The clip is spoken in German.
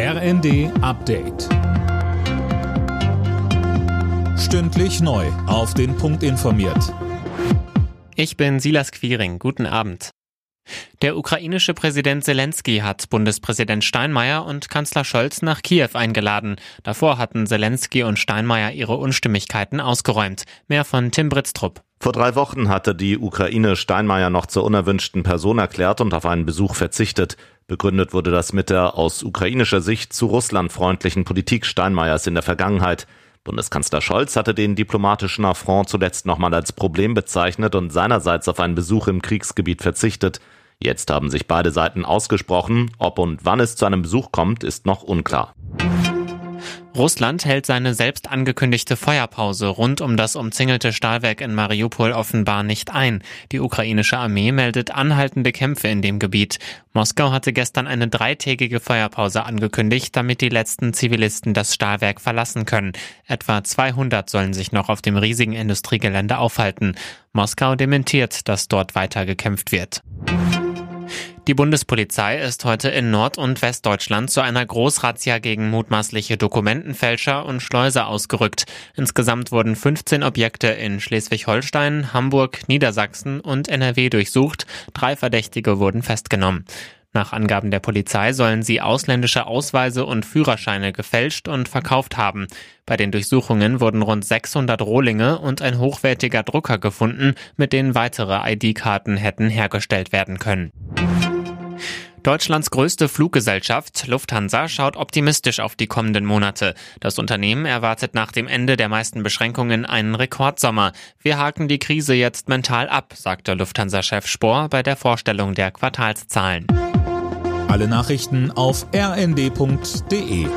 RND Update. Stündlich neu. Auf den Punkt informiert. Ich bin Silas Quiring. Guten Abend. Der ukrainische Präsident Zelensky hat Bundespräsident Steinmeier und Kanzler Scholz nach Kiew eingeladen. Davor hatten Zelensky und Steinmeier ihre Unstimmigkeiten ausgeräumt. Mehr von Tim Britztrup. Vor drei Wochen hatte die Ukraine Steinmeier noch zur unerwünschten Person erklärt und auf einen Besuch verzichtet. Begründet wurde das mit der aus ukrainischer Sicht zu Russland freundlichen Politik Steinmeiers in der Vergangenheit. Bundeskanzler Scholz hatte den diplomatischen Affront zuletzt nochmal als Problem bezeichnet und seinerseits auf einen Besuch im Kriegsgebiet verzichtet. Jetzt haben sich beide Seiten ausgesprochen. Ob und wann es zu einem Besuch kommt, ist noch unklar. Russland hält seine selbst angekündigte Feuerpause rund um das umzingelte Stahlwerk in Mariupol offenbar nicht ein. Die ukrainische Armee meldet anhaltende Kämpfe in dem Gebiet. Moskau hatte gestern eine dreitägige Feuerpause angekündigt, damit die letzten Zivilisten das Stahlwerk verlassen können. Etwa 200 sollen sich noch auf dem riesigen Industriegelände aufhalten. Moskau dementiert, dass dort weiter gekämpft wird. Die Bundespolizei ist heute in Nord- und Westdeutschland zu einer Großrazzia gegen mutmaßliche Dokumentenfälscher und Schleuser ausgerückt. Insgesamt wurden 15 Objekte in Schleswig-Holstein, Hamburg, Niedersachsen und NRW durchsucht. Drei Verdächtige wurden festgenommen. Nach Angaben der Polizei sollen sie ausländische Ausweise und Führerscheine gefälscht und verkauft haben. Bei den Durchsuchungen wurden rund 600 Rohlinge und ein hochwertiger Drucker gefunden, mit denen weitere ID-Karten hätten hergestellt werden können. Deutschlands größte Fluggesellschaft Lufthansa schaut optimistisch auf die kommenden Monate. Das Unternehmen erwartet nach dem Ende der meisten Beschränkungen einen Rekordsommer. Wir haken die Krise jetzt mental ab, sagte Lufthansa-Chef Spohr bei der Vorstellung der Quartalszahlen. Alle Nachrichten auf rnd.de